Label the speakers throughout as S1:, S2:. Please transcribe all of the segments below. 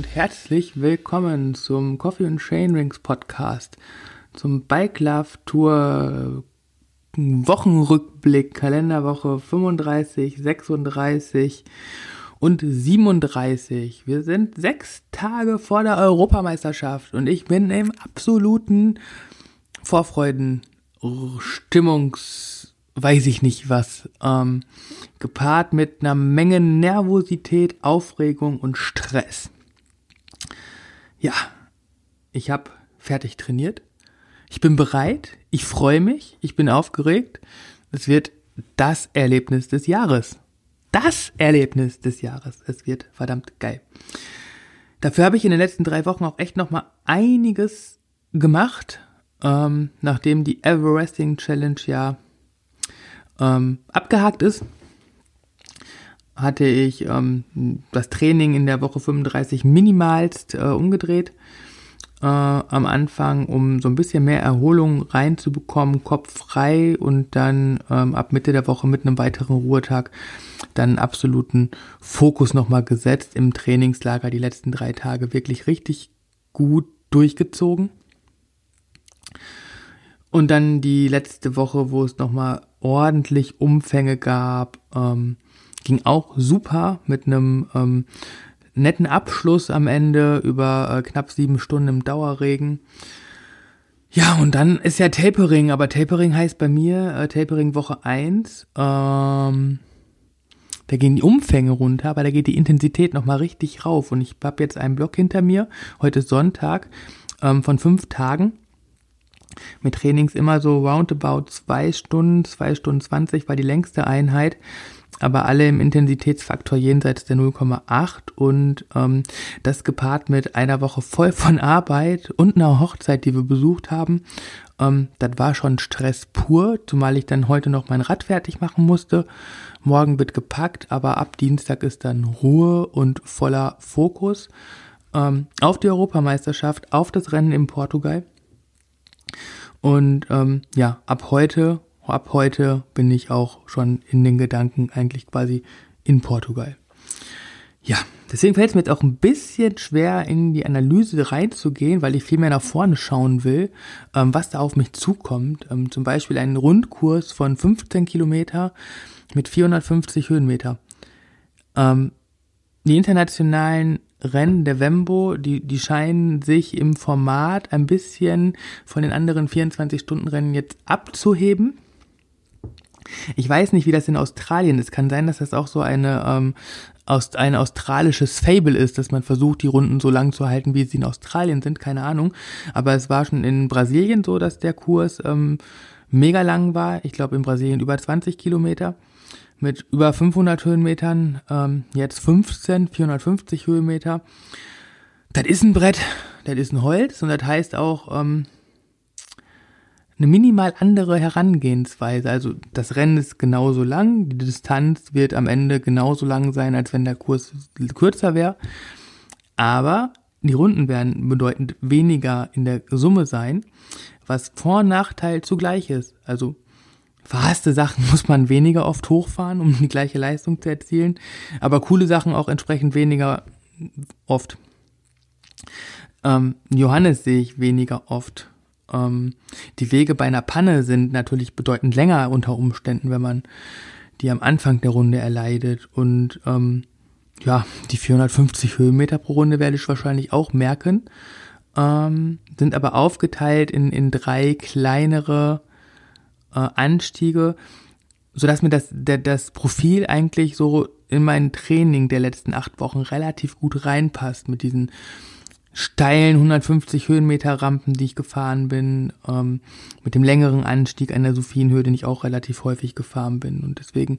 S1: Und herzlich willkommen zum Coffee and Chain Rings Podcast, zum Bike Love Tour Wochenrückblick, Kalenderwoche 35, 36 und 37. Wir sind sechs Tage vor der Europameisterschaft und ich bin im absoluten Vorfreuden, Stimmungs, weiß ich nicht was, ähm, gepaart mit einer Menge Nervosität, Aufregung und Stress. Ja, ich habe fertig trainiert. Ich bin bereit, ich freue mich, ich bin aufgeregt. Es wird das Erlebnis des Jahres das Erlebnis des Jahres. Es wird verdammt geil. Dafür habe ich in den letzten drei Wochen auch echt noch mal einiges gemacht, ähm, nachdem die Everesting Challenge ja ähm, abgehakt ist. Hatte ich ähm, das Training in der Woche 35 minimalst äh, umgedreht äh, am Anfang, um so ein bisschen mehr Erholung reinzubekommen, Kopf frei und dann ähm, ab Mitte der Woche mit einem weiteren Ruhetag dann absoluten Fokus nochmal gesetzt im Trainingslager die letzten drei Tage wirklich richtig gut durchgezogen. Und dann die letzte Woche, wo es nochmal ordentlich Umfänge gab, ähm, ging auch super mit einem ähm, netten Abschluss am Ende über äh, knapp sieben Stunden im Dauerregen. Ja, und dann ist ja Tapering, aber Tapering heißt bei mir äh, Tapering Woche eins. Ähm, da gehen die Umfänge runter, aber da geht die Intensität nochmal richtig rauf. Und ich habe jetzt einen Block hinter mir, heute ist Sonntag, ähm, von fünf Tagen. Mit Trainings immer so roundabout zwei Stunden, zwei Stunden zwanzig war die längste Einheit aber alle im Intensitätsfaktor jenseits der 0,8 und ähm, das gepaart mit einer Woche voll von Arbeit und einer Hochzeit, die wir besucht haben. Ähm, das war schon Stress pur, zumal ich dann heute noch mein Rad fertig machen musste. Morgen wird gepackt, aber ab Dienstag ist dann Ruhe und voller Fokus ähm, auf die Europameisterschaft, auf das Rennen in Portugal. Und ähm, ja, ab heute ab heute bin ich auch schon in den Gedanken eigentlich quasi in Portugal. Ja, deswegen fällt es mir jetzt auch ein bisschen schwer, in die Analyse reinzugehen, weil ich viel mehr nach vorne schauen will, ähm, was da auf mich zukommt. Ähm, zum Beispiel einen Rundkurs von 15 Kilometer mit 450 Höhenmeter. Ähm, die internationalen Rennen der Wembo, die, die scheinen sich im Format ein bisschen von den anderen 24-Stunden-Rennen jetzt abzuheben. Ich weiß nicht, wie das in Australien ist. Kann sein, dass das auch so eine ähm, aus, ein australisches Fable ist, dass man versucht, die Runden so lang zu halten, wie sie in Australien sind. Keine Ahnung. Aber es war schon in Brasilien so, dass der Kurs ähm, mega lang war. Ich glaube in Brasilien über 20 Kilometer mit über 500 Höhenmetern. Ähm, jetzt 15, 450 Höhenmeter. Das ist ein Brett. Das ist ein Holz und das heißt auch ähm, eine minimal andere Herangehensweise. Also das Rennen ist genauso lang, die Distanz wird am Ende genauso lang sein, als wenn der Kurs kürzer wäre. Aber die Runden werden bedeutend weniger in der Summe sein, was Vor- und Nachteil zugleich ist. Also verhasste Sachen muss man weniger oft hochfahren, um die gleiche Leistung zu erzielen, aber coole Sachen auch entsprechend weniger oft. Ähm, Johannes sehe ich weniger oft ähm, die Wege bei einer Panne sind natürlich bedeutend länger unter Umständen, wenn man die am Anfang der Runde erleidet. Und ähm, ja, die 450 Höhenmeter pro Runde werde ich wahrscheinlich auch merken. Ähm, sind aber aufgeteilt in, in drei kleinere äh, Anstiege, sodass mir das, der, das Profil eigentlich so in mein Training der letzten acht Wochen relativ gut reinpasst mit diesen steilen 150 Höhenmeter Rampen, die ich gefahren bin, ähm, mit dem längeren Anstieg an der Sophienhöhe, den ich auch relativ häufig gefahren bin. Und deswegen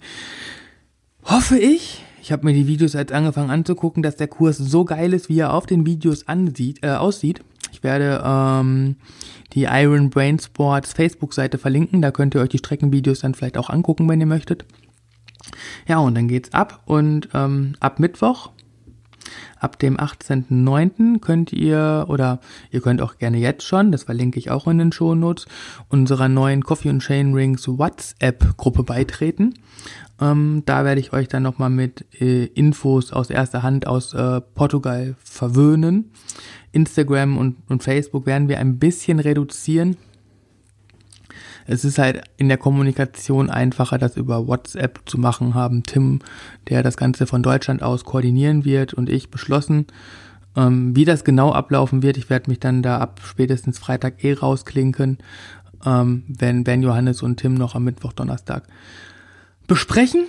S1: hoffe ich, ich habe mir die Videos jetzt angefangen anzugucken, dass der Kurs so geil ist, wie er auf den Videos ansieht, äh, aussieht. Ich werde ähm, die Iron Brain Sports Facebook-Seite verlinken. Da könnt ihr euch die Streckenvideos dann vielleicht auch angucken, wenn ihr möchtet. Ja, und dann geht's ab und ähm, ab Mittwoch Ab dem 18.09. könnt ihr, oder ihr könnt auch gerne jetzt schon, das verlinke ich auch in den Shownotes, unserer neuen Coffee und Chain Rings WhatsApp-Gruppe beitreten. Ähm, da werde ich euch dann nochmal mit äh, Infos aus erster Hand aus äh, Portugal verwöhnen. Instagram und, und Facebook werden wir ein bisschen reduzieren es ist halt in der Kommunikation einfacher, das über WhatsApp zu machen, haben Tim, der das Ganze von Deutschland aus koordinieren wird, und ich beschlossen. Ähm, wie das genau ablaufen wird, ich werde mich dann da ab spätestens Freitag eh rausklinken, ähm, wenn Ben, Johannes und Tim noch am Mittwoch, Donnerstag besprechen.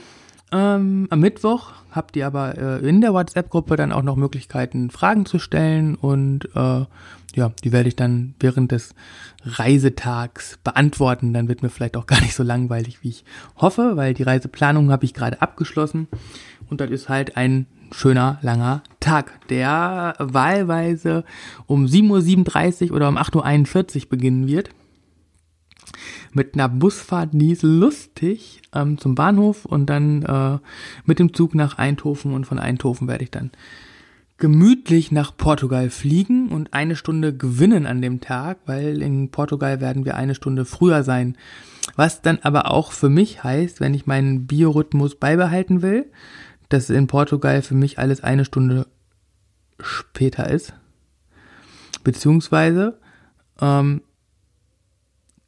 S1: Ähm, am Mittwoch habt ihr aber äh, in der WhatsApp-Gruppe dann auch noch Möglichkeiten, Fragen zu stellen und äh, ja, die werde ich dann während des Reisetags beantworten. Dann wird mir vielleicht auch gar nicht so langweilig, wie ich hoffe, weil die Reiseplanung habe ich gerade abgeschlossen und das ist halt ein schöner, langer Tag, der wahlweise um 7.37 Uhr oder um 8.41 Uhr beginnen wird. Mit einer Busfahrt, die ist lustig, ähm, zum Bahnhof und dann äh, mit dem Zug nach Eindhoven und von Eindhoven werde ich dann gemütlich nach Portugal fliegen und eine Stunde gewinnen an dem Tag, weil in Portugal werden wir eine Stunde früher sein. Was dann aber auch für mich heißt, wenn ich meinen Biorhythmus beibehalten will, dass in Portugal für mich alles eine Stunde später ist. Beziehungsweise, ähm,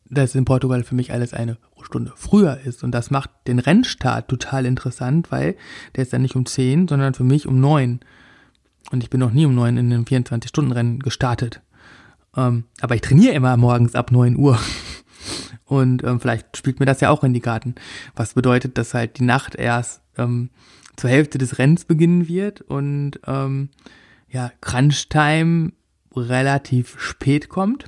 S1: dass in Portugal für mich alles eine Stunde früher ist. Und das macht den Rennstart total interessant, weil der ist dann nicht um 10, sondern für mich um 9. Und ich bin noch nie um neun in einem 24-Stunden-Rennen gestartet. Ähm, aber ich trainiere immer morgens ab neun Uhr. Und ähm, vielleicht spielt mir das ja auch in die Karten. Was bedeutet, dass halt die Nacht erst ähm, zur Hälfte des Rennens beginnen wird und ähm, ja, Crunch Time relativ spät kommt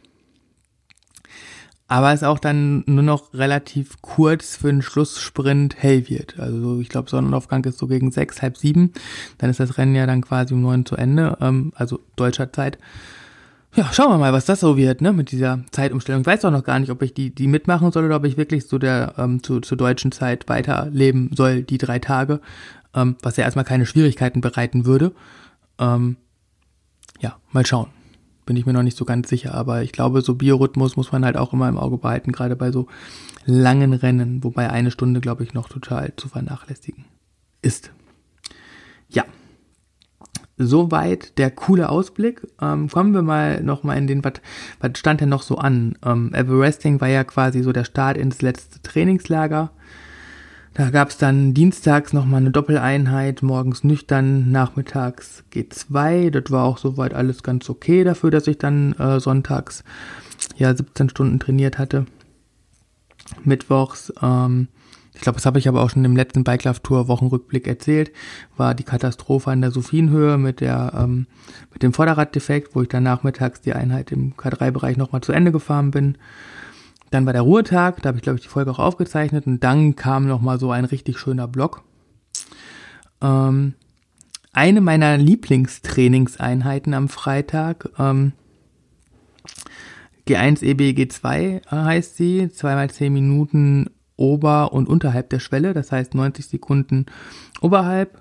S1: aber es auch dann nur noch relativ kurz für den Schlusssprint hell wird. Also ich glaube, Sonnenaufgang ist so gegen sechs, halb sieben. Dann ist das Rennen ja dann quasi um neun zu Ende, ähm, also deutscher Zeit. Ja, schauen wir mal, was das so wird, ne, mit dieser Zeitumstellung. Ich weiß auch noch gar nicht, ob ich die, die mitmachen soll oder ob ich wirklich so der, ähm, zu, zur deutschen Zeit weiterleben soll, die drei Tage, ähm, was ja erstmal keine Schwierigkeiten bereiten würde. Ähm, ja, mal schauen bin ich mir noch nicht so ganz sicher, aber ich glaube, so Biorhythmus muss man halt auch immer im Auge behalten, gerade bei so langen Rennen, wobei eine Stunde, glaube ich, noch total zu vernachlässigen ist. Ja, soweit der coole Ausblick. Ähm, kommen wir mal noch mal in den, was stand denn noch so an? Ähm, Everesting war ja quasi so der Start ins letzte Trainingslager. Da gab es dann dienstags nochmal eine Doppeleinheit, morgens nüchtern, nachmittags G2. Das war auch soweit alles ganz okay dafür, dass ich dann äh, sonntags ja 17 Stunden trainiert hatte. Mittwochs, ähm, ich glaube, das habe ich aber auch schon im letzten Bike Love Tour Wochenrückblick erzählt, war die Katastrophe an der Sophienhöhe mit der ähm, mit dem Vorderraddefekt, wo ich dann nachmittags die Einheit im K3-Bereich nochmal zu Ende gefahren bin. Dann war der Ruhetag, da habe ich glaube ich die Folge auch aufgezeichnet und dann kam noch mal so ein richtig schöner Block. Ähm, eine meiner Lieblingstrainingseinheiten am Freitag, ähm, G1 EB G2 heißt sie, zweimal zehn Minuten ober und unterhalb der Schwelle, das heißt 90 Sekunden oberhalb,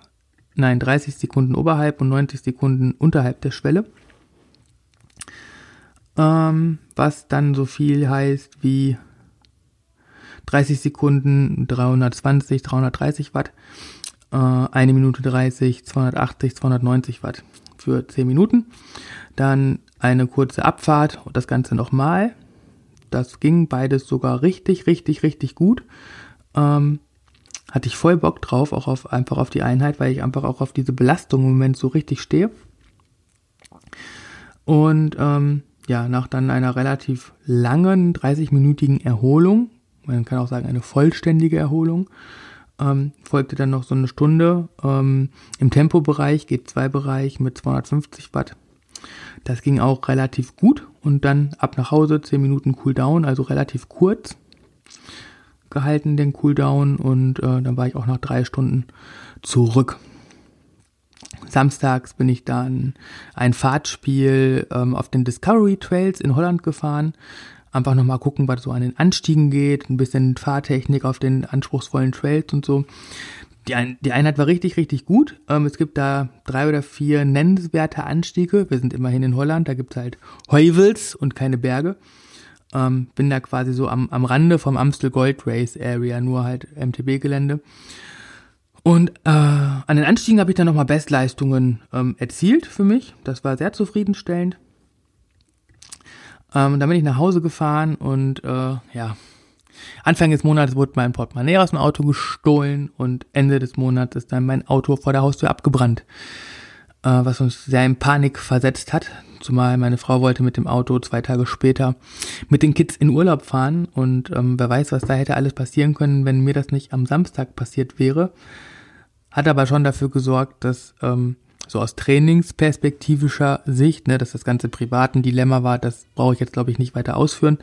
S1: nein 30 Sekunden oberhalb und 90 Sekunden unterhalb der Schwelle ähm, was dann so viel heißt wie 30 Sekunden 320, 330 Watt, äh, eine Minute 30, 280, 290 Watt für 10 Minuten. Dann eine kurze Abfahrt und das Ganze nochmal. Das ging beides sogar richtig, richtig, richtig gut. Ähm, hatte ich voll Bock drauf, auch auf, einfach auf die Einheit, weil ich einfach auch auf diese Belastung im Moment so richtig stehe. Und ähm, ja, nach dann einer relativ langen, 30-minütigen Erholung, man kann auch sagen eine vollständige Erholung, ähm, folgte dann noch so eine Stunde ähm, im Tempobereich, G2-Bereich mit 250 Watt. Das ging auch relativ gut und dann ab nach Hause 10 Minuten Cooldown, also relativ kurz gehalten den Cooldown und äh, dann war ich auch nach drei Stunden zurück. Samstags bin ich dann ein Fahrtspiel ähm, auf den Discovery Trails in Holland gefahren. Einfach nochmal gucken, was so an den Anstiegen geht, ein bisschen Fahrtechnik auf den anspruchsvollen Trails und so. die, ein, die Einheit war richtig, richtig gut. Ähm, es gibt da drei oder vier nennenswerte Anstiege. Wir sind immerhin in Holland, da gibt es halt Heuvels und keine Berge. Ähm, bin da quasi so am, am Rande vom Amstel Gold Race Area, nur halt MTB-Gelände. Und äh, an den Anstiegen habe ich dann nochmal Bestleistungen ähm, erzielt für mich. Das war sehr zufriedenstellend. Ähm, dann bin ich nach Hause gefahren und äh, ja, Anfang des Monats wurde mein Portemonnaie aus dem Auto gestohlen und Ende des Monats ist dann mein Auto vor der Haustür abgebrannt, äh, was uns sehr in Panik versetzt hat. Zumal meine Frau wollte mit dem Auto zwei Tage später mit den Kids in Urlaub fahren und ähm, wer weiß, was da hätte alles passieren können, wenn mir das nicht am Samstag passiert wäre. Hat aber schon dafür gesorgt, dass ähm, so aus trainingsperspektivischer Sicht, ne, dass das ganze privaten Dilemma war, das brauche ich jetzt glaube ich nicht weiter ausführen.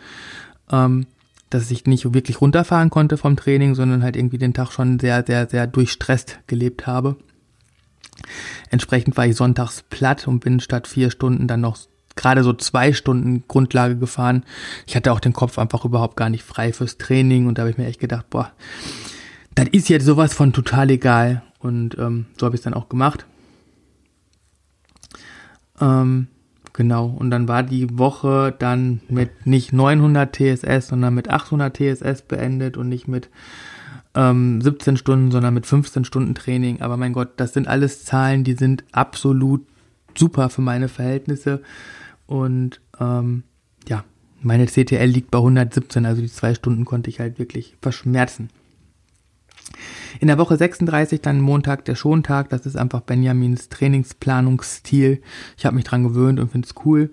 S1: Ähm, dass ich nicht wirklich runterfahren konnte vom Training, sondern halt irgendwie den Tag schon sehr, sehr, sehr durchstresst gelebt habe. Entsprechend war ich sonntags platt und bin statt vier Stunden dann noch gerade so zwei Stunden Grundlage gefahren. Ich hatte auch den Kopf einfach überhaupt gar nicht frei fürs Training und da habe ich mir echt gedacht, boah, das ist jetzt sowas von total egal. Und ähm, so habe ich es dann auch gemacht. Ähm, Genau, und dann war die Woche dann mit nicht 900 TSS, sondern mit 800 TSS beendet und nicht mit ähm, 17 Stunden, sondern mit 15 Stunden Training. Aber mein Gott, das sind alles Zahlen, die sind absolut super für meine Verhältnisse. Und ähm, ja, meine CTL liegt bei 117, also die zwei Stunden konnte ich halt wirklich verschmerzen. In der Woche 36 dann Montag der Schontag. Das ist einfach Benjamins Trainingsplanungsstil. Ich habe mich dran gewöhnt und finde es cool.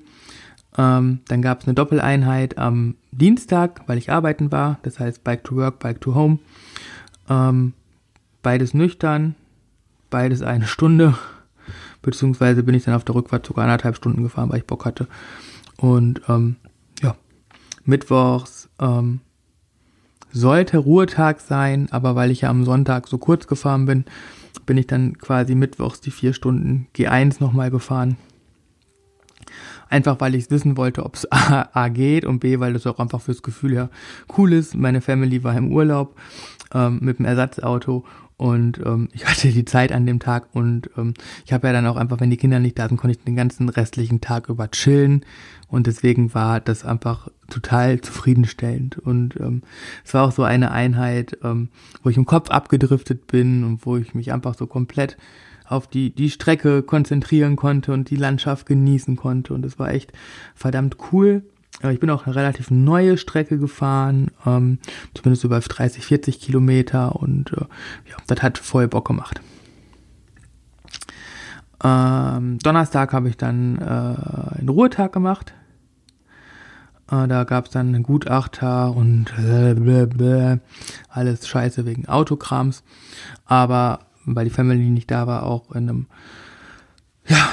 S1: Ähm, dann gab es eine Doppeleinheit am Dienstag, weil ich arbeiten war. Das heißt Bike to Work, Bike to Home. Ähm, beides nüchtern, beides eine Stunde. Beziehungsweise bin ich dann auf der Rückfahrt sogar anderthalb Stunden gefahren, weil ich Bock hatte. Und ähm, ja, mittwochs ähm, sollte Ruhetag sein, aber weil ich ja am Sonntag so kurz gefahren bin, bin ich dann quasi mittwochs die vier Stunden G1 nochmal gefahren. Einfach weil ich wissen wollte, ob es A, A, geht und B, weil das auch einfach fürs Gefühl her cool ist. Meine Family war im Urlaub ähm, mit dem Ersatzauto und ähm, ich hatte die Zeit an dem Tag und ähm, ich habe ja dann auch einfach, wenn die Kinder nicht da sind, konnte ich den ganzen restlichen Tag über chillen. Und deswegen war das einfach total zufriedenstellend. Und ähm, es war auch so eine Einheit, ähm, wo ich im Kopf abgedriftet bin und wo ich mich einfach so komplett auf die, die Strecke konzentrieren konnte und die Landschaft genießen konnte. Und es war echt verdammt cool. Ich bin auch eine relativ neue Strecke gefahren, ähm, zumindest über 30, 40 Kilometer und äh, ja, das hat voll Bock gemacht. Ähm, Donnerstag habe ich dann äh, einen Ruhetag gemacht. Äh, da gab es dann Gutachter und alles scheiße wegen Autokrams. Aber weil die Family nicht da war, auch in einem ja,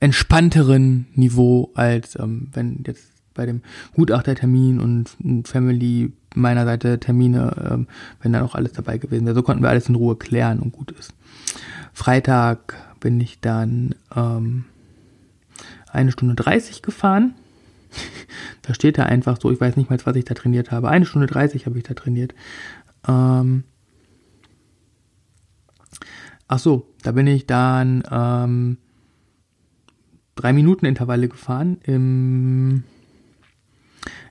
S1: entspannteren Niveau, als ähm, wenn jetzt bei dem Gutachtertermin und Family meiner Seite Termine, ähm, wenn dann auch alles dabei gewesen wäre. So konnten wir alles in Ruhe klären und gut ist. Freitag bin ich dann ähm, eine Stunde 30 gefahren. Da steht da einfach so, ich weiß nicht mal, was ich da trainiert habe. Eine Stunde 30 habe ich da trainiert. Ähm, ach so, da bin ich dann ähm, drei Minuten Intervalle gefahren im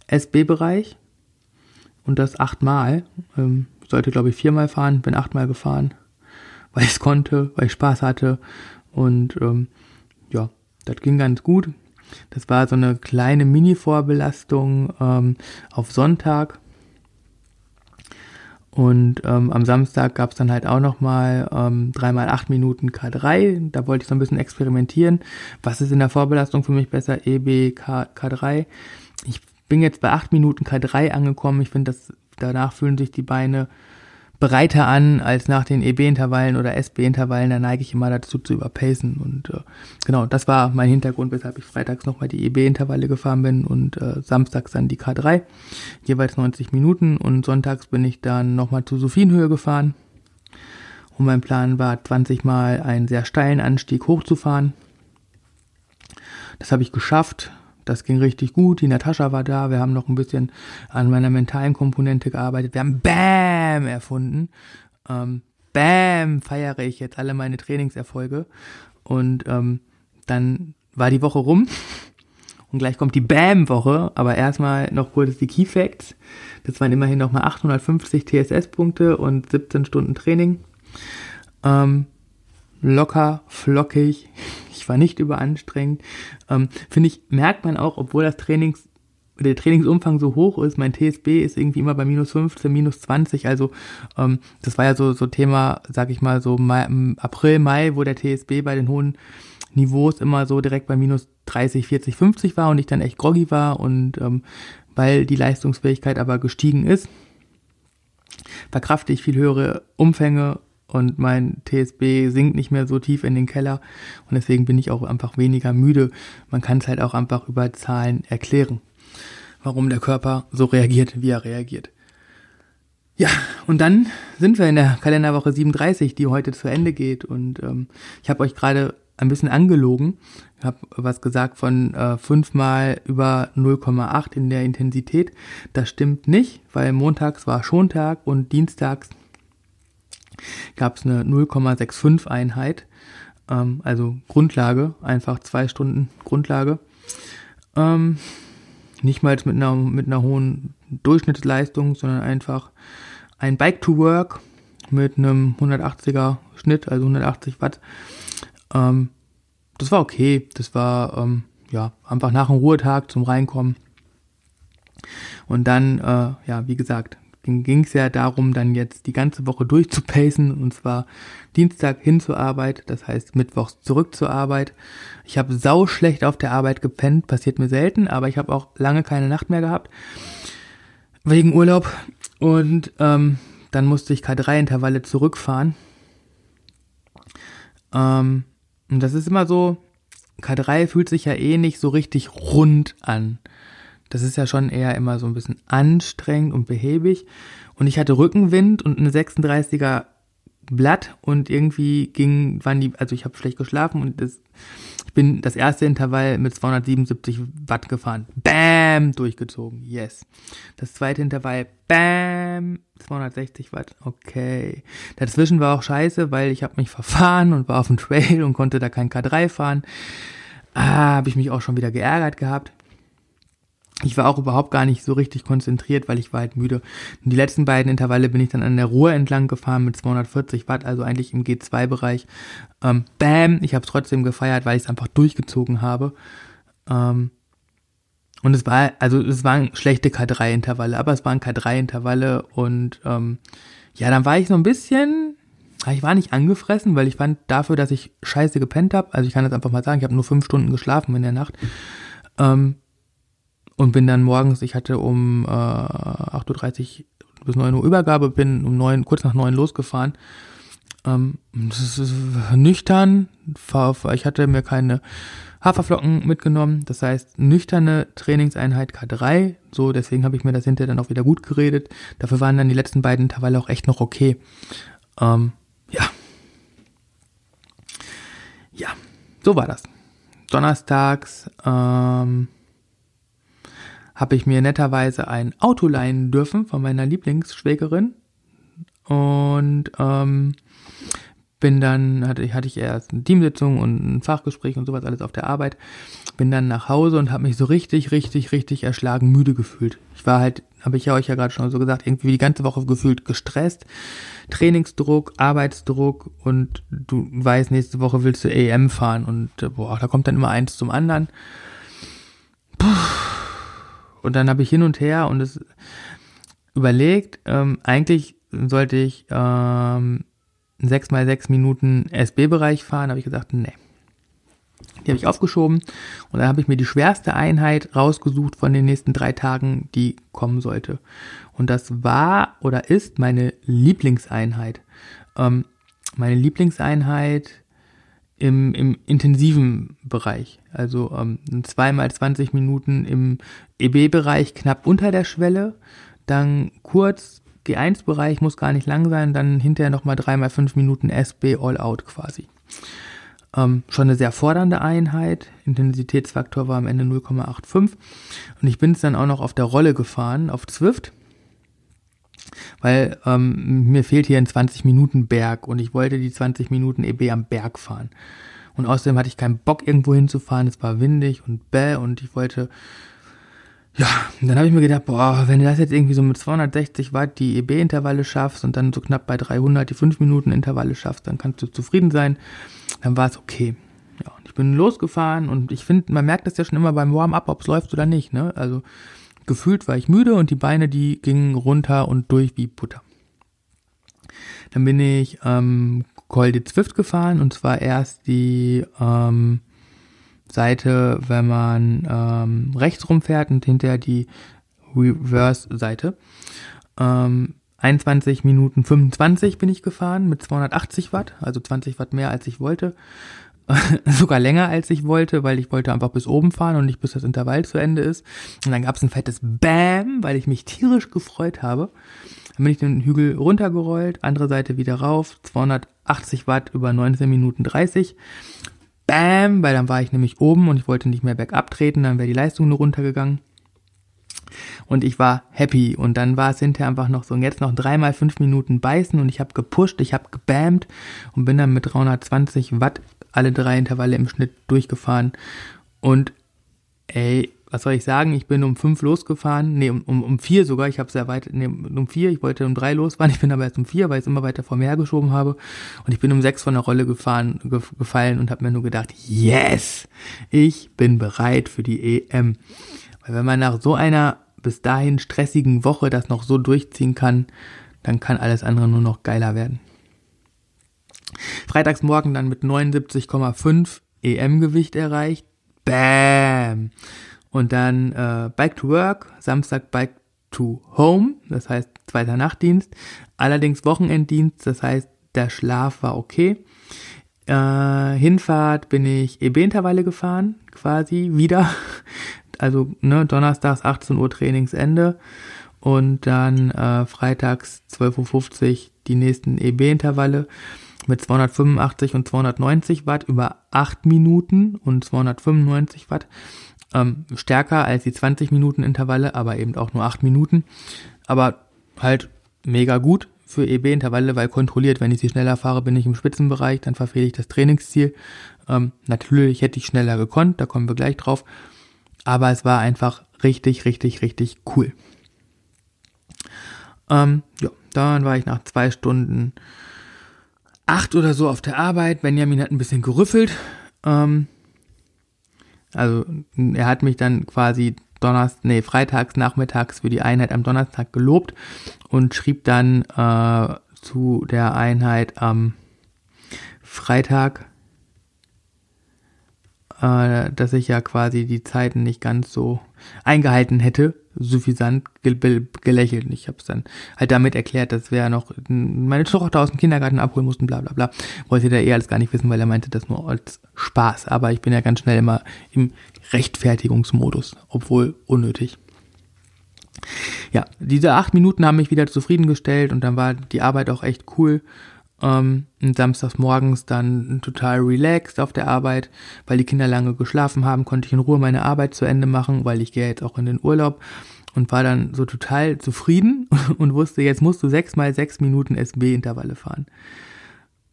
S1: SB-Bereich und das achtmal. Ähm, sollte, glaube ich, viermal fahren, bin achtmal gefahren, weil ich es konnte, weil ich Spaß hatte und ähm, ja, das ging ganz gut. Das war so eine kleine Mini-Vorbelastung ähm, auf Sonntag. Und ähm, am Samstag gab es dann halt auch nochmal ähm, 3x8 Minuten K3. Da wollte ich so ein bisschen experimentieren. Was ist in der Vorbelastung für mich besser? EB, K, K3. Ich bin jetzt bei 8 Minuten K3 angekommen. Ich finde, danach fühlen sich die Beine breiter an als nach den EB-Intervallen oder SB-Intervallen. Da neige ich immer dazu zu überpacen. Und äh, genau, das war mein Hintergrund, weshalb ich freitags nochmal die EB-Intervalle gefahren bin und äh, samstags dann die K3. Jeweils 90 Minuten. Und sonntags bin ich dann nochmal zu Sophienhöhe gefahren. Und mein Plan war, 20 Mal einen sehr steilen Anstieg hochzufahren. Das habe ich geschafft. Das ging richtig gut. Die Natascha war da. Wir haben noch ein bisschen an meiner mentalen Komponente gearbeitet. Wir haben BAM erfunden. Ähm, bam, feiere ich jetzt alle meine Trainingserfolge. Und ähm, dann war die Woche rum und gleich kommt die Bam-Woche, aber erstmal noch kurz die Key Facts. Das waren immerhin nochmal 850 TSS-Punkte und 17 Stunden Training. Ähm, locker, flockig. Ich war nicht überanstrengend. Ähm, Finde ich, merkt man auch, obwohl das Trainings, der Trainingsumfang so hoch ist, mein TSB ist irgendwie immer bei minus 15, minus 20. Also ähm, das war ja so, so Thema, sag ich mal, so Mai, April, Mai, wo der TSB bei den hohen Niveaus immer so direkt bei minus 30, 40, 50 war und ich dann echt groggy war und ähm, weil die Leistungsfähigkeit aber gestiegen ist, verkrafte ich viel höhere Umfänge und mein TSB sinkt nicht mehr so tief in den Keller und deswegen bin ich auch einfach weniger müde. Man kann es halt auch einfach über Zahlen erklären, warum der Körper so reagiert, wie er reagiert. Ja, und dann sind wir in der Kalenderwoche 37, die heute zu Ende geht und ähm, ich habe euch gerade ein bisschen angelogen. Ich habe was gesagt von äh, fünfmal über 0,8 in der Intensität. Das stimmt nicht, weil montags war Schontag und dienstags gab es eine 0,65 Einheit. Ähm, also Grundlage, einfach zwei Stunden Grundlage. Ähm, nicht mal mit einer, mit einer hohen Durchschnittsleistung, sondern einfach ein Bike to Work mit einem 180er Schnitt, also 180 Watt. Ähm, das war okay. Das war ähm, ja einfach nach einem Ruhetag zum Reinkommen. Und dann, äh, ja, wie gesagt, ging es ja darum, dann jetzt die ganze Woche durchzupacen und zwar Dienstag hin zur Arbeit, das heißt Mittwochs zurück zur Arbeit. Ich habe sau schlecht auf der Arbeit gepennt, passiert mir selten, aber ich habe auch lange keine Nacht mehr gehabt wegen Urlaub und ähm, dann musste ich K3-Intervalle zurückfahren. Ähm, und das ist immer so, K3 fühlt sich ja eh nicht so richtig rund an. Das ist ja schon eher immer so ein bisschen anstrengend und behäbig. Und ich hatte Rückenwind und eine 36er Blatt und irgendwie ging, waren die, also ich habe schlecht geschlafen und das, ich bin das erste Intervall mit 277 Watt gefahren. Bam! Durchgezogen. Yes. Das zweite Intervall, bam! 260 Watt. Okay. Dazwischen war auch scheiße, weil ich habe mich verfahren und war auf dem Trail und konnte da kein K3 fahren. Ah, habe ich mich auch schon wieder geärgert gehabt. Ich war auch überhaupt gar nicht so richtig konzentriert, weil ich war halt müde. Und die letzten beiden Intervalle bin ich dann an der Ruhr entlang gefahren mit 240 Watt, also eigentlich im G2-Bereich. Ähm, bam, ich habe es trotzdem gefeiert, weil ich es einfach durchgezogen habe. Ähm, und es war, also es waren schlechte K3-Intervalle, aber es waren K3-Intervalle und ähm, ja, dann war ich so ein bisschen, ich war nicht angefressen, weil ich fand dafür, dass ich scheiße gepennt habe, also ich kann das einfach mal sagen, ich habe nur fünf Stunden geschlafen in der Nacht. Ähm, und bin dann morgens, ich hatte um äh, 8.30 Uhr bis 9 Uhr Übergabe, bin um 9, kurz nach 9 losgefahren. Ähm, das ist nüchtern, ich hatte mir keine Haferflocken mitgenommen, das heißt nüchterne Trainingseinheit K3, so deswegen habe ich mir das hinterher dann auch wieder gut geredet. Dafür waren dann die letzten beiden Intervalle auch echt noch okay. Ähm, ja. Ja, so war das. Donnerstags, ähm, habe ich mir netterweise ein Auto leihen dürfen von meiner Lieblingsschwägerin. Und ähm, bin dann, hatte, hatte ich erst eine Teamsitzung und ein Fachgespräch und sowas alles auf der Arbeit. Bin dann nach Hause und habe mich so richtig, richtig, richtig erschlagen müde gefühlt. Ich war halt, habe ich ja euch ja gerade schon so gesagt, irgendwie die ganze Woche gefühlt gestresst. Trainingsdruck, Arbeitsdruck und du weißt, nächste Woche willst du EM fahren und boah, da kommt dann immer eins zum anderen. Puh und dann habe ich hin und her und es überlegt, ähm, eigentlich sollte ich ähm, 6 mal 6 Minuten SB-Bereich fahren, habe ich gesagt, nee. Die habe ich aufgeschoben und dann habe ich mir die schwerste Einheit rausgesucht von den nächsten drei Tagen, die kommen sollte. Und das war oder ist meine Lieblingseinheit. Ähm, meine Lieblingseinheit im, im intensiven Bereich. Also ähm, zweimal 20 Minuten im EB-Bereich knapp unter der Schwelle, dann kurz G1-Bereich muss gar nicht lang sein, dann hinterher nochmal dreimal fünf Minuten SB All-Out quasi. Ähm, schon eine sehr fordernde Einheit. Intensitätsfaktor war am Ende 0,85 und ich bin es dann auch noch auf der Rolle gefahren, auf Zwift. Weil ähm, mir fehlt hier ein 20 Minuten Berg und ich wollte die 20 Minuten EB am Berg fahren. Und außerdem hatte ich keinen Bock irgendwo hinzufahren, es war windig und bäh und ich wollte ja, und dann habe ich mir gedacht, boah, wenn du das jetzt irgendwie so mit 260 Watt die EB-Intervalle schaffst und dann so knapp bei 300 die 5 Minuten Intervalle schaffst, dann kannst du zufrieden sein. Dann war es okay. Ja, und ich bin losgefahren und ich finde, man merkt das ja schon immer beim Warm-up, ob es läuft oder nicht. Ne? Also gefühlt war ich müde und die Beine, die gingen runter und durch wie Butter. Dann bin ich ähm, Col de Zwift gefahren und zwar erst die ähm, Seite, wenn man ähm, rechts rumfährt und hinterher die Reverse-Seite. Ähm, 21 Minuten 25 bin ich gefahren mit 280 Watt, also 20 Watt mehr als ich wollte. Sogar länger als ich wollte, weil ich wollte einfach bis oben fahren und nicht bis das Intervall zu Ende ist. Und dann gab es ein fettes Bam, weil ich mich tierisch gefreut habe. Dann bin ich den Hügel runtergerollt, andere Seite wieder rauf, 280 Watt über 19 Minuten 30. Bam, weil dann war ich nämlich oben und ich wollte nicht mehr bergab treten, dann wäre die Leistung nur runtergegangen. Und ich war happy. Und dann war es hinterher einfach noch so, und jetzt noch dreimal fünf Minuten beißen und ich habe gepusht, ich habe gebammt und bin dann mit 320 Watt alle drei Intervalle im Schnitt durchgefahren. Und ey, was soll ich sagen, ich bin um fünf losgefahren, nee, um, um, um vier sogar, ich habe sehr weit, nee, um vier, ich wollte um drei losfahren, ich bin aber erst um vier, weil ich es immer weiter vor mir hergeschoben habe und ich bin um sechs von der Rolle gefahren, ge gefallen und habe mir nur gedacht, yes, ich bin bereit für die EM. Weil wenn man nach so einer bis dahin stressigen Woche das noch so durchziehen kann, dann kann alles andere nur noch geiler werden. Freitagsmorgen dann mit 79,5 EM-Gewicht erreicht. Bam! Und dann äh, Bike to Work, Samstag Bike to Home, das heißt zweiter Nachtdienst. Allerdings Wochenenddienst, das heißt der Schlaf war okay. Äh, Hinfahrt bin ich EB-Intervalle gefahren, quasi wieder. Also ne, donnerstags 18 Uhr Trainingsende und dann äh, freitags 12.50 Uhr die nächsten EB-Intervalle mit 285 und 290 Watt über 8 Minuten und 295 Watt ähm, stärker als die 20 Minuten Intervalle, aber eben auch nur 8 Minuten. Aber halt mega gut für EB-Intervalle, weil kontrolliert, wenn ich sie schneller fahre, bin ich im Spitzenbereich, dann verfehle ich das Trainingsziel. Ähm, natürlich hätte ich schneller gekonnt, da kommen wir gleich drauf. Aber es war einfach richtig, richtig, richtig cool. Ähm, ja, dann war ich nach zwei Stunden acht oder so auf der Arbeit. Benjamin hat ein bisschen gerüffelt. Ähm, also er hat mich dann quasi Donnerstag, nee, freitags nachmittags für die Einheit am Donnerstag gelobt und schrieb dann äh, zu der Einheit am Freitag, äh, dass ich ja quasi die Zeiten nicht ganz so eingehalten hätte suffisant gelächelt. Ich habe es dann halt damit erklärt, dass wir noch meine Tochter aus dem Kindergarten abholen mussten, bla bla bla. Wollte der eh alles gar nicht wissen, weil er meinte das nur als Spaß. Aber ich bin ja ganz schnell immer im Rechtfertigungsmodus, obwohl unnötig. Ja, diese acht Minuten haben mich wieder zufriedengestellt und dann war die Arbeit auch echt cool. Ähm, samstags morgens dann total relaxed auf der Arbeit, weil die Kinder lange geschlafen haben, konnte ich in Ruhe meine Arbeit zu Ende machen, weil ich gehe jetzt auch in den Urlaub und war dann so total zufrieden und wusste, jetzt musst du sechs mal sechs Minuten SB-Intervalle fahren.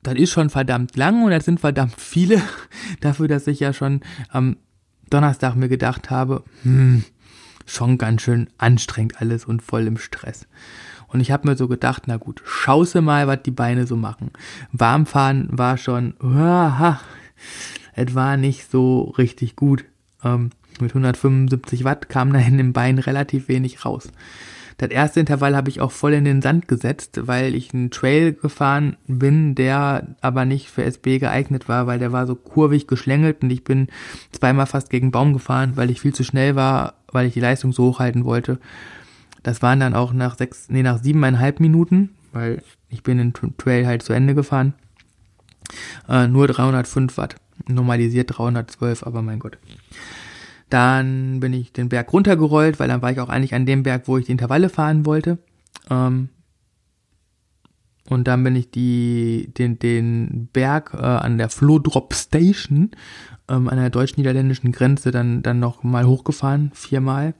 S1: Das ist schon verdammt lang und das sind verdammt viele dafür, dass ich ja schon am Donnerstag mir gedacht habe, hm, schon ganz schön anstrengend alles und voll im Stress. Und ich habe mir so gedacht, na gut, schauße mal, was die Beine so machen. Warmfahren war schon, uah, es war nicht so richtig gut. Ähm, mit 175 Watt kam da in dem Bein relativ wenig raus. Das erste Intervall habe ich auch voll in den Sand gesetzt, weil ich einen Trail gefahren bin, der aber nicht für SB geeignet war, weil der war so kurvig geschlängelt und ich bin zweimal fast gegen Baum gefahren, weil ich viel zu schnell war, weil ich die Leistung so hochhalten wollte. Das waren dann auch nach sechs, nee, nach siebeneinhalb Minuten, weil ich bin den Trail halt zu Ende gefahren. Äh, nur 305 Watt. Normalisiert 312, aber mein Gott. Dann bin ich den Berg runtergerollt, weil dann war ich auch eigentlich an dem Berg, wo ich die Intervalle fahren wollte. Ähm, und dann bin ich die, den, den Berg äh, an der Flodrop Station ähm, an der deutsch-niederländischen Grenze dann, dann noch mal hochgefahren, viermal.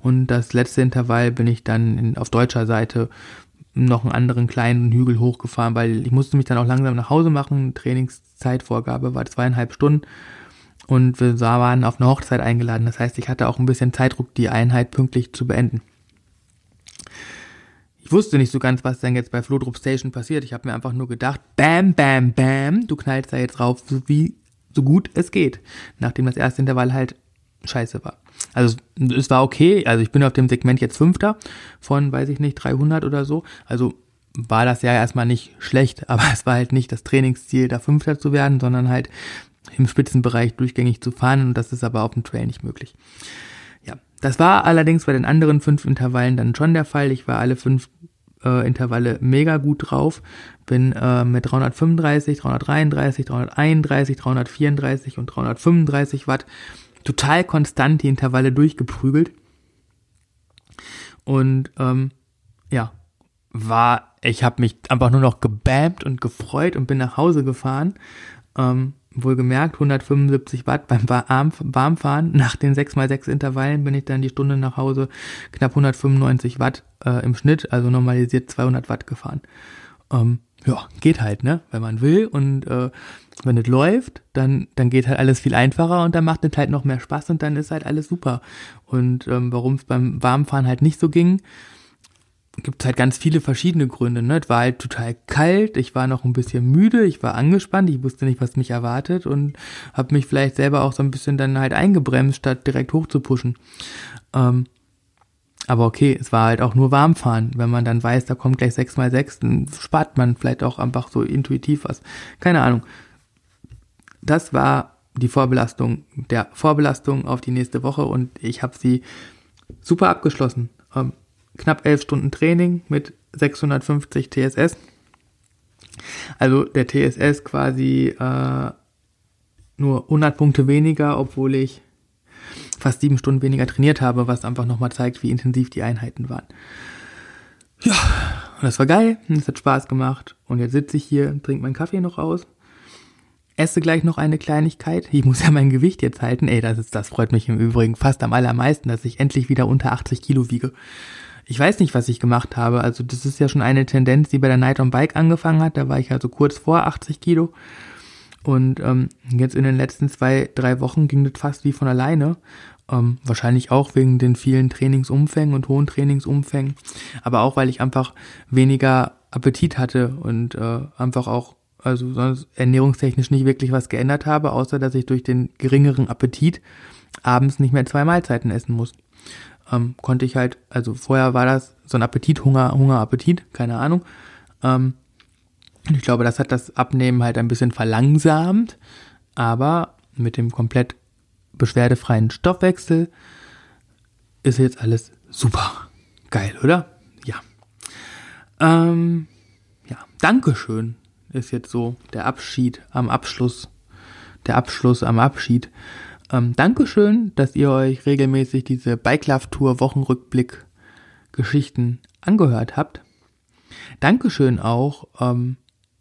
S1: Und das letzte Intervall bin ich dann in, auf deutscher Seite noch einen anderen kleinen Hügel hochgefahren, weil ich musste mich dann auch langsam nach Hause machen. Trainingszeitvorgabe war zweieinhalb Stunden und wir waren auf eine Hochzeit eingeladen. Das heißt, ich hatte auch ein bisschen Zeitdruck, die Einheit pünktlich zu beenden. Ich wusste nicht so ganz, was denn jetzt bei Flodrop Station passiert. Ich habe mir einfach nur gedacht, bam, bam, bam, du knallst da jetzt drauf, so wie so gut es geht. Nachdem das erste Intervall halt scheiße war. Also es war okay, also ich bin auf dem Segment jetzt Fünfter von, weiß ich nicht, 300 oder so. Also war das ja erstmal nicht schlecht, aber es war halt nicht das Trainingsziel, da Fünfter zu werden, sondern halt im Spitzenbereich durchgängig zu fahren und das ist aber auf dem Trail nicht möglich. Das war allerdings bei den anderen fünf Intervallen dann schon der Fall. Ich war alle fünf äh, Intervalle mega gut drauf, bin äh, mit 335, 333, 331, 334 und 335 Watt total konstant die Intervalle durchgeprügelt. Und ähm, ja, war, ich habe mich einfach nur noch gebammt und gefreut und bin nach Hause gefahren. Ähm, wohlgemerkt 175 Watt beim Warmfahren. Nach den 6x6 Intervallen bin ich dann die Stunde nach Hause knapp 195 Watt äh, im Schnitt, also normalisiert 200 Watt gefahren. Ähm, ja, geht halt, ne? Wenn man will und äh, wenn es läuft, dann, dann geht halt alles viel einfacher und dann macht es halt noch mehr Spaß und dann ist halt alles super. Und ähm, warum es beim Warmfahren halt nicht so ging, gibt halt ganz viele verschiedene Gründe. Ne? Es war halt total kalt, ich war noch ein bisschen müde, ich war angespannt, ich wusste nicht, was mich erwartet und habe mich vielleicht selber auch so ein bisschen dann halt eingebremst, statt direkt hochzupuschen. Ähm, aber okay, es war halt auch nur Warmfahren. Wenn man dann weiß, da kommt gleich 6x6, dann spart man vielleicht auch einfach so intuitiv was. Keine Ahnung. Das war die Vorbelastung der Vorbelastung auf die nächste Woche und ich habe sie super abgeschlossen. Ähm, knapp elf Stunden Training mit 650 TSS. Also der TSS quasi äh, nur 100 Punkte weniger, obwohl ich fast sieben Stunden weniger trainiert habe, was einfach nochmal zeigt, wie intensiv die Einheiten waren. Ja, und das war geil, es hat Spaß gemacht und jetzt sitze ich hier, trinke meinen Kaffee noch aus, esse gleich noch eine Kleinigkeit. Ich muss ja mein Gewicht jetzt halten. Ey, das ist, das freut mich im Übrigen fast am allermeisten, dass ich endlich wieder unter 80 Kilo wiege. Ich weiß nicht, was ich gemacht habe. Also das ist ja schon eine Tendenz, die bei der Night on Bike angefangen hat. Da war ich also kurz vor 80 Kilo. Und ähm, jetzt in den letzten zwei, drei Wochen ging das fast wie von alleine. Ähm, wahrscheinlich auch wegen den vielen Trainingsumfängen und hohen Trainingsumfängen. Aber auch, weil ich einfach weniger Appetit hatte und äh, einfach auch, also sonst ernährungstechnisch nicht wirklich was geändert habe, außer dass ich durch den geringeren Appetit abends nicht mehr zwei Mahlzeiten essen muss ähm, konnte ich halt, also vorher war das so ein Appetit, Hunger, Hunger, Appetit, keine Ahnung. Ähm, ich glaube, das hat das Abnehmen halt ein bisschen verlangsamt, aber mit dem komplett beschwerdefreien Stoffwechsel ist jetzt alles super. Geil, oder? Ja. Ähm, ja, Dankeschön ist jetzt so der Abschied am Abschluss, der Abschluss am Abschied. Ähm, Dankeschön, dass ihr euch regelmäßig diese Bike Love Tour Wochenrückblick Geschichten angehört habt. Dankeschön auch ähm,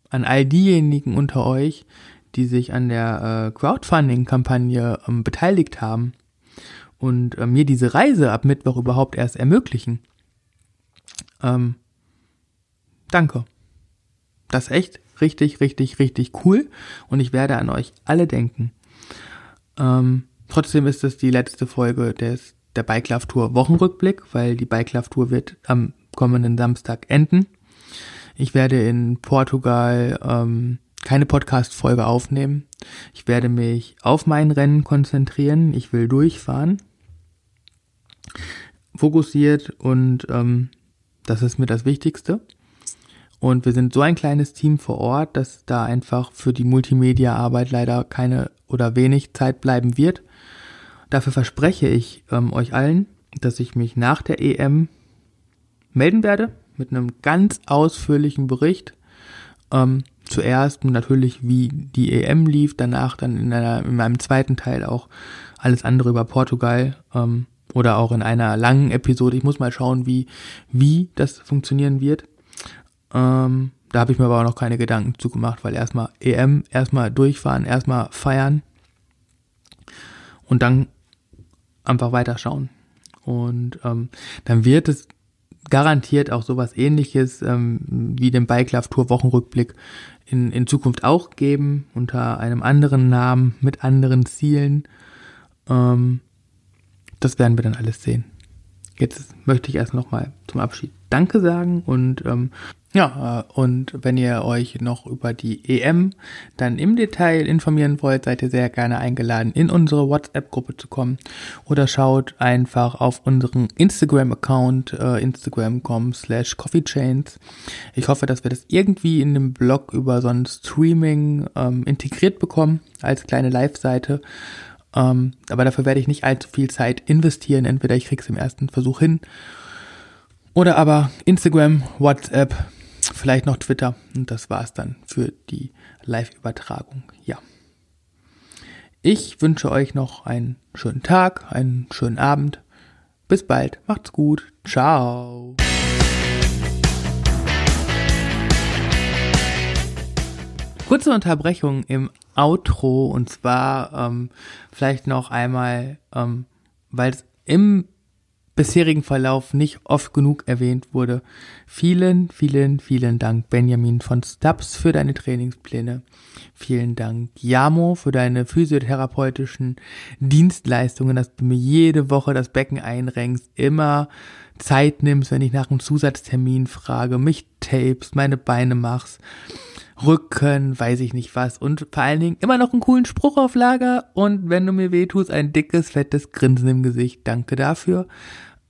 S1: an all diejenigen unter euch, die sich an der äh, Crowdfunding-Kampagne ähm, beteiligt haben und äh, mir diese Reise ab Mittwoch überhaupt erst ermöglichen. Ähm, danke. Das ist echt richtig, richtig, richtig cool und ich werde an euch alle denken. Ähm, trotzdem ist es die letzte Folge des, der Bike Love Tour Wochenrückblick, weil die Bike Love Tour wird am kommenden Samstag enden. Ich werde in Portugal ähm, keine Podcast-Folge aufnehmen. Ich werde mich auf mein Rennen konzentrieren. Ich will durchfahren. Fokussiert und ähm, das ist mir das Wichtigste. Und wir sind so ein kleines Team vor Ort, dass da einfach für die Multimedia-Arbeit leider keine oder wenig Zeit bleiben wird. Dafür verspreche ich ähm, euch allen, dass ich mich nach der EM melden werde mit einem ganz ausführlichen Bericht. Ähm, zuerst natürlich, wie die EM lief, danach dann in, einer, in meinem zweiten Teil auch alles andere über Portugal ähm, oder auch in einer langen Episode. Ich muss mal schauen, wie, wie das funktionieren wird. Ähm, da habe ich mir aber auch noch keine Gedanken zu gemacht, weil erstmal EM, erstmal durchfahren, erstmal feiern und dann einfach weiterschauen. Und ähm, dann wird es garantiert auch sowas ähnliches ähm, wie den Bike Love Tour Wochenrückblick in, in Zukunft auch geben, unter einem anderen Namen, mit anderen Zielen. Ähm, das werden wir dann alles sehen. Jetzt möchte ich erst nochmal zum Abschied Danke sagen und ähm, ja, äh, und wenn ihr euch noch über die EM dann im Detail informieren wollt, seid ihr sehr gerne eingeladen, in unsere WhatsApp-Gruppe zu kommen oder schaut einfach auf unseren Instagram-Account, äh, instagram.com slash coffeechains. Ich hoffe, dass wir das irgendwie in dem Blog über so ein Streaming ähm, integriert bekommen, als kleine Live-Seite. Ähm, aber dafür werde ich nicht allzu viel Zeit investieren. Entweder ich krieg's im ersten Versuch hin oder aber Instagram, WhatsApp, vielleicht noch Twitter. Und das war es dann für die Live-Übertragung. Ja. Ich wünsche euch noch einen schönen Tag, einen schönen Abend. Bis bald. Macht's gut. Ciao. Kurze Unterbrechung im Outro und zwar ähm, vielleicht noch einmal, ähm, weil es im bisherigen Verlauf nicht oft genug erwähnt wurde. Vielen, vielen, vielen Dank, Benjamin von Stubbs, für deine Trainingspläne. Vielen Dank, Jamo, für deine physiotherapeutischen Dienstleistungen, dass du mir jede Woche das Becken einrenkst, immer Zeit nimmst, wenn ich nach einem Zusatztermin frage, mich tapes, meine Beine machst. Rücken, weiß ich nicht was und vor allen Dingen immer noch einen coolen Spruch auf Lager und wenn du mir wehtust, ein dickes, fettes Grinsen im Gesicht. Danke dafür.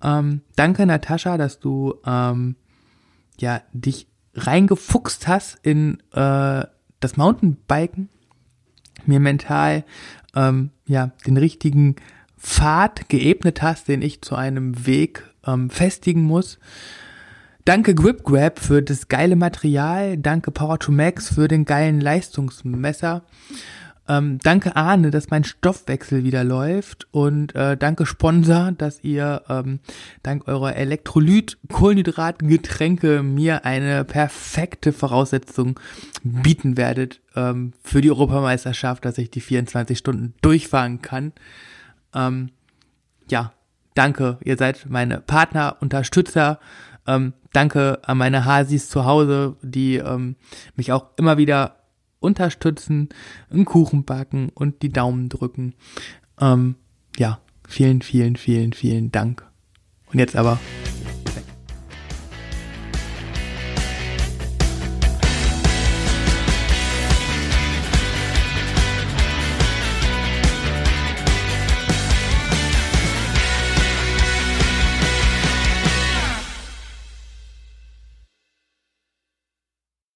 S1: Ähm, danke Natascha, dass du ähm, ja dich reingefuchst hast in äh, das Mountainbiken, mir mental ähm, ja den richtigen Pfad geebnet hast, den ich zu einem Weg ähm, festigen muss. Danke Grip Grab für das geile Material. Danke Power 2 Max für den geilen Leistungsmesser. Ähm, danke Arne, dass mein Stoffwechsel wieder läuft und äh, danke Sponsor, dass ihr ähm, dank eurer Elektrolyt-Kohlenhydrat-Getränke mir eine perfekte Voraussetzung bieten werdet ähm, für die Europameisterschaft, dass ich die 24 Stunden durchfahren kann. Ähm, ja, danke, ihr seid meine Partner, Unterstützer. Ähm, danke an meine Hasis zu Hause, die ähm, mich auch immer wieder unterstützen, einen Kuchen backen und die Daumen drücken. Ähm, ja, vielen, vielen, vielen, vielen Dank. Und jetzt aber